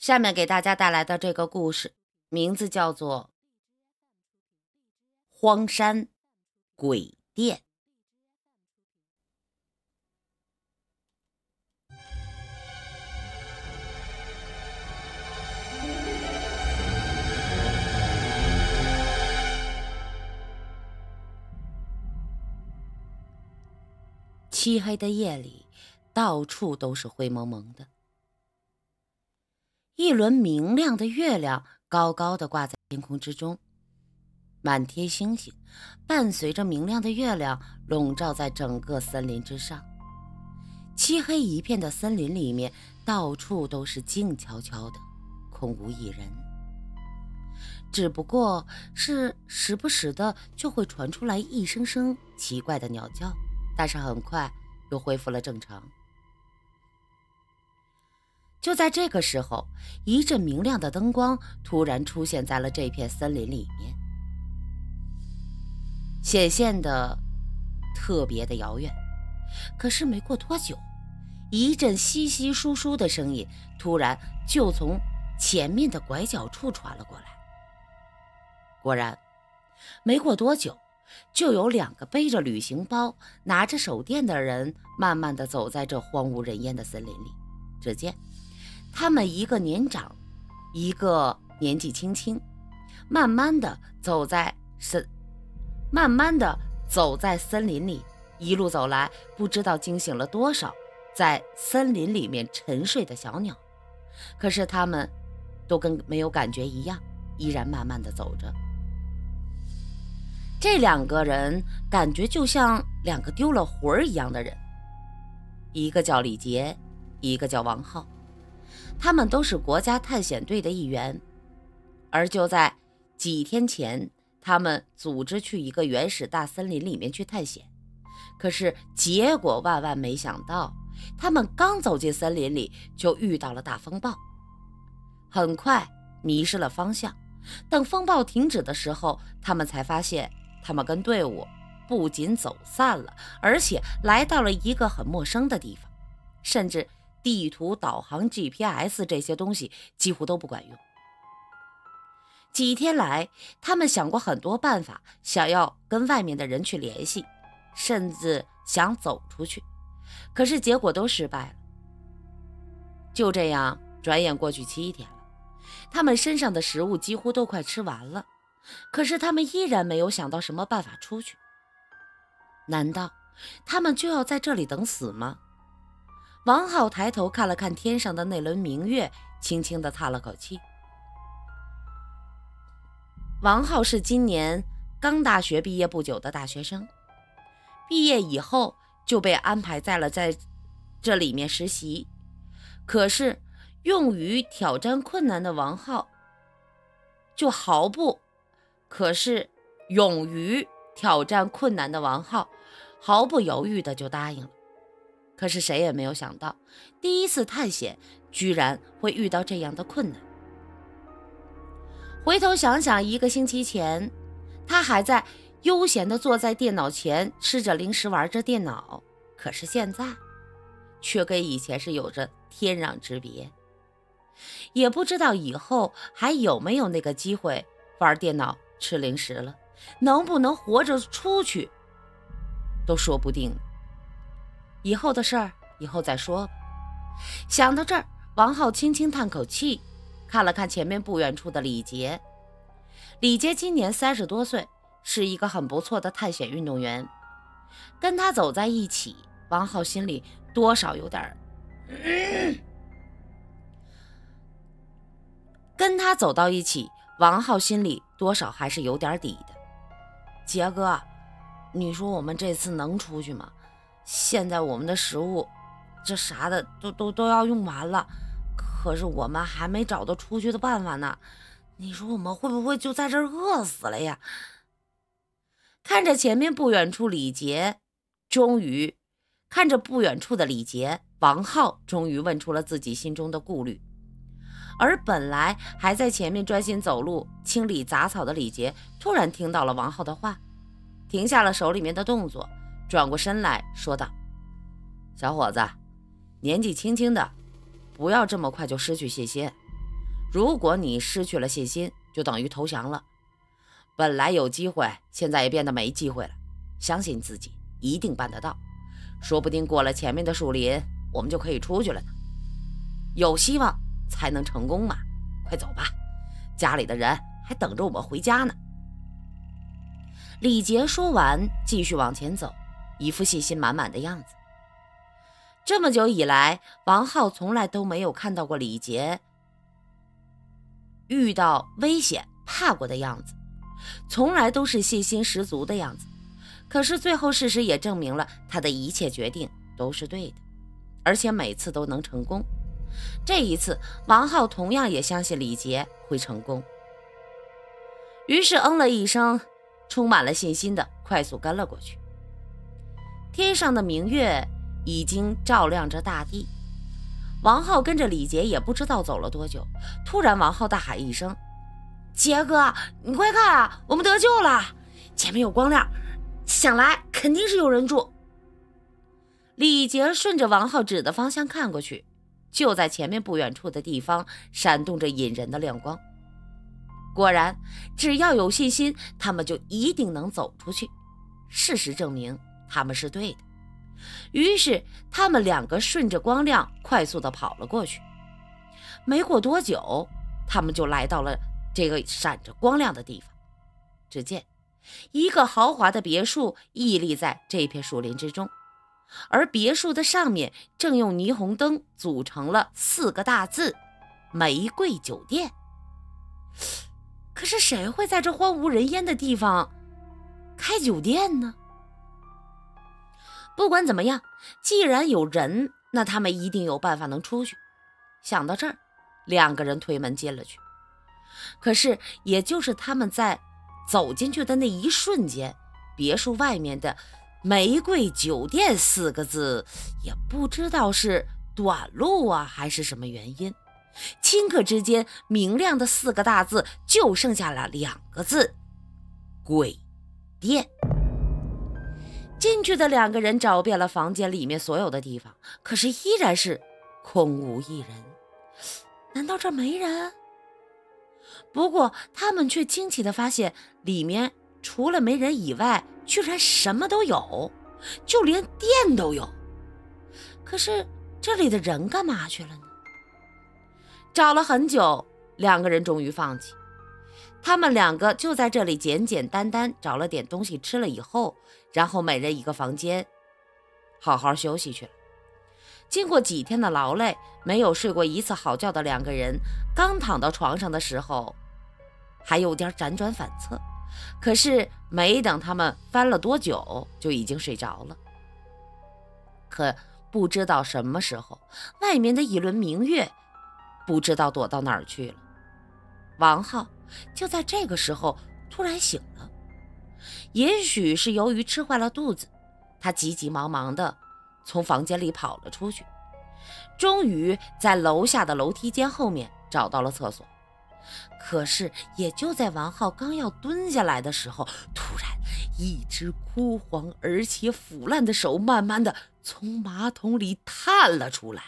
下面给大家带来的这个故事，名字叫做《荒山鬼店》。漆黑的夜里，到处都是灰蒙蒙的。一轮明亮的月亮高高的挂在天空之中，满天星星伴随着明亮的月亮笼罩在整个森林之上。漆黑一片的森林里面，到处都是静悄悄的，空无一人。只不过是时不时的就会传出来一声声奇怪的鸟叫，但是很快又恢复了正常。就在这个时候，一阵明亮的灯光突然出现在了这片森林里面，显现的特别的遥远。可是没过多久，一阵稀稀疏疏的声音突然就从前面的拐角处传了过来。果然，没过多久，就有两个背着旅行包、拿着手电的人，慢慢的走在这荒无人烟的森林里。只见。他们一个年长，一个年纪轻轻，慢慢的走在森，慢慢的走在森林里，一路走来，不知道惊醒了多少在森林里面沉睡的小鸟。可是他们都跟没有感觉一样，依然慢慢的走着。这两个人感觉就像两个丢了魂儿一样的人，一个叫李杰，一个叫王浩。他们都是国家探险队的一员，而就在几天前，他们组织去一个原始大森林里面去探险。可是结果万万没想到，他们刚走进森林里，就遇到了大风暴，很快迷失了方向。等风暴停止的时候，他们才发现，他们跟队伍不仅走散了，而且来到了一个很陌生的地方，甚至。地图、导航、GPS 这些东西几乎都不管用。几天来，他们想过很多办法，想要跟外面的人去联系，甚至想走出去，可是结果都失败了。就这样，转眼过去七天了，他们身上的食物几乎都快吃完了，可是他们依然没有想到什么办法出去。难道他们就要在这里等死吗？王浩抬头看了看天上的那轮明月，轻轻地叹了口气。王浩是今年刚大学毕业不久的大学生，毕业以后就被安排在了在这里面实习。可是，勇于挑战困难的王浩就毫不……可是，勇于挑战困难的王浩毫不犹豫的就答应了。可是谁也没有想到，第一次探险居然会遇到这样的困难。回头想想，一个星期前，他还在悠闲地坐在电脑前吃着零食，玩着电脑。可是现在，却跟以前是有着天壤之别。也不知道以后还有没有那个机会玩电脑、吃零食了，能不能活着出去，都说不定。以后的事儿，以后再说。想到这儿，王浩轻轻叹口气，看了看前面不远处的李杰。李杰今年三十多岁，是一个很不错的探险运动员。跟他走在一起，王浩心里多少有点……跟他走到一起，王浩心里多少还是有点底的。杰哥，你说我们这次能出去吗？现在我们的食物，这啥的都都都要用完了，可是我们还没找到出去的办法呢。你说我们会不会就在这儿饿死了呀？看着前面不远处，李杰终于看着不远处的李杰，王浩终于问出了自己心中的顾虑。而本来还在前面专心走路、清理杂草的李杰，突然听到了王浩的话，停下了手里面的动作。转过身来说道：“小伙子，年纪轻轻的，不要这么快就失去信心。如果你失去了信心，就等于投降了。本来有机会，现在也变得没机会了。相信自己，一定办得到。说不定过了前面的树林，我们就可以出去了呢。有希望才能成功嘛！快走吧，家里的人还等着我们回家呢。李杰说完，继续往前走，一副信心满满的样子。这么久以来，王浩从来都没有看到过李杰遇到危险怕过的样子，从来都是信心十足的样子。可是最后，事实也证明了他的一切决定都是对的，而且每次都能成功。这一次，王浩同样也相信李杰会成功，于是嗯了一声，充满了信心的快速跟了过去。天上的明月已经照亮着大地，王浩跟着李杰也不知道走了多久，突然，王浩大喊一声：“杰哥，你快看啊，我们得救了！前面有光亮，想来肯定是有人住。”李杰顺着王浩指的方向看过去。就在前面不远处的地方，闪动着引人的亮光。果然，只要有信心，他们就一定能走出去。事实证明，他们是对的。于是，他们两个顺着光亮快速地跑了过去。没过多久，他们就来到了这个闪着光亮的地方。只见一个豪华的别墅屹立在这片树林之中。而别墅的上面正用霓虹灯组成了四个大字“玫瑰酒店”。可是谁会在这荒无人烟的地方开酒店呢？不管怎么样，既然有人，那他们一定有办法能出去。想到这儿，两个人推门进了去。可是，也就是他们在走进去的那一瞬间，别墅外面的。玫瑰酒店四个字，也不知道是短路啊，还是什么原因，顷刻之间，明亮的四个大字就剩下了两个字：鬼店。进去的两个人找遍了房间里面所有的地方，可是依然是空无一人。难道这没人？不过他们却惊奇地发现，里面除了没人以外，居然什么都有，就连电都有。可是这里的人干嘛去了呢？找了很久，两个人终于放弃。他们两个就在这里简简单单找了点东西吃了以后，然后每人一个房间，好好休息去。经过几天的劳累，没有睡过一次好觉的两个人，刚躺到床上的时候，还有点辗转反侧。可是没等他们翻了多久，就已经睡着了。可不知道什么时候，外面的一轮明月不知道躲到哪儿去了。王浩就在这个时候突然醒了，也许是由于吃坏了肚子，他急急忙忙的从房间里跑了出去，终于在楼下的楼梯间后面找到了厕所。可是，也就在王浩刚要蹲下来的时候，突然，一只枯黄而且腐烂的手慢慢的从马桶里探了出来。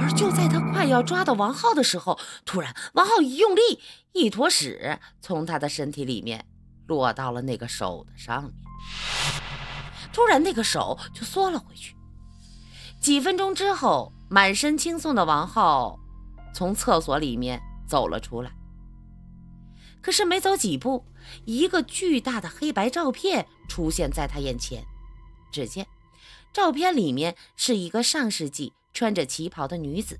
而就在他快要抓到王浩的时候，突然，王浩一用力，一坨屎从他的身体里面落到了那个手的上面。突然，那个手就缩了回去。几分钟之后，满身轻松的王浩从厕所里面。走了出来，可是没走几步，一个巨大的黑白照片出现在他眼前。只见照片里面是一个上世纪穿着旗袍的女子，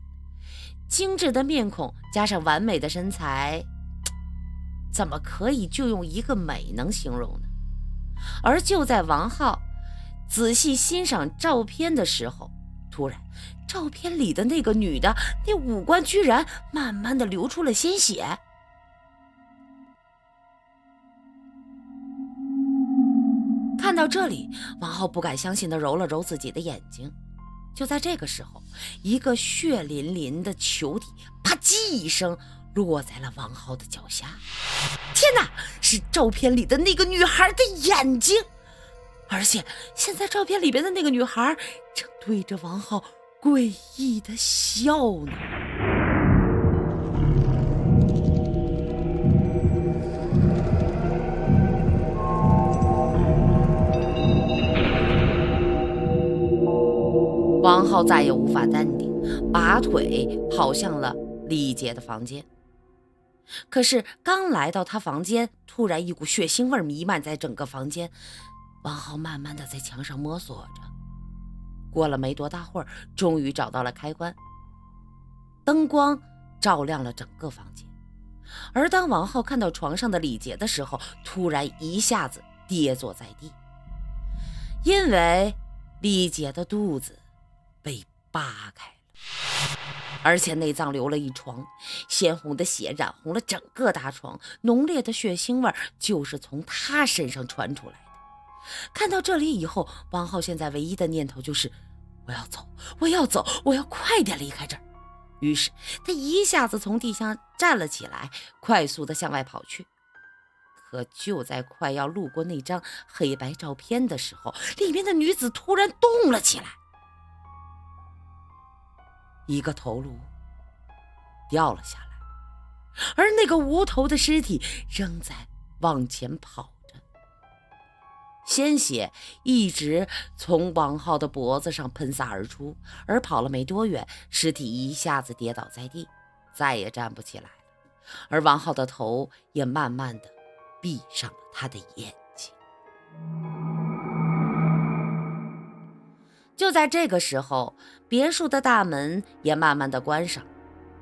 精致的面孔加上完美的身材，怎么可以就用一个美能形容呢？而就在王浩仔细欣赏照片的时候，突然。照片里的那个女的，那五官居然慢慢的流出了鲜血。看到这里，王浩不敢相信的揉了揉自己的眼睛。就在这个时候，一个血淋淋的球体啪叽一声落在了王浩的脚下，天呐，是照片里的那个女孩的眼睛，而且现在照片里边的那个女孩正对着王浩诡异的笑呢。王浩再也无法淡定，拔腿跑向了李杰的房间。可是刚来到他房间，突然一股血腥味弥漫在整个房间。王浩慢慢的在墙上摸索着，过了没多大会儿，终于找到了开关，灯光照亮了整个房间。而当王浩看到床上的李杰的时候，突然一下子跌坐在地，因为李杰的肚子被扒开，而且内脏流了一床，鲜红的血染红了整个大床，浓烈的血腥味就是从他身上传出来的。看到这里以后，王浩现在唯一的念头就是：我要走，我要走，我要快点离开这儿。于是他一下子从地下站了起来，快速的向外跑去。可就在快要路过那张黑白照片的时候，里面的女子突然动了起来，一个头颅掉了下来，而那个无头的尸体仍在往前跑。鲜血一直从王浩的脖子上喷洒而出，而跑了没多远，尸体一下子跌倒在地，再也站不起来了。而王浩的头也慢慢的闭上了他的眼睛。就在这个时候，别墅的大门也慢慢的关上，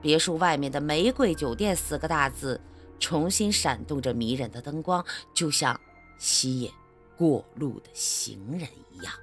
别墅外面的“玫瑰酒店”四个大字重新闪动着迷人的灯光，就像吸引。过路的行人一样。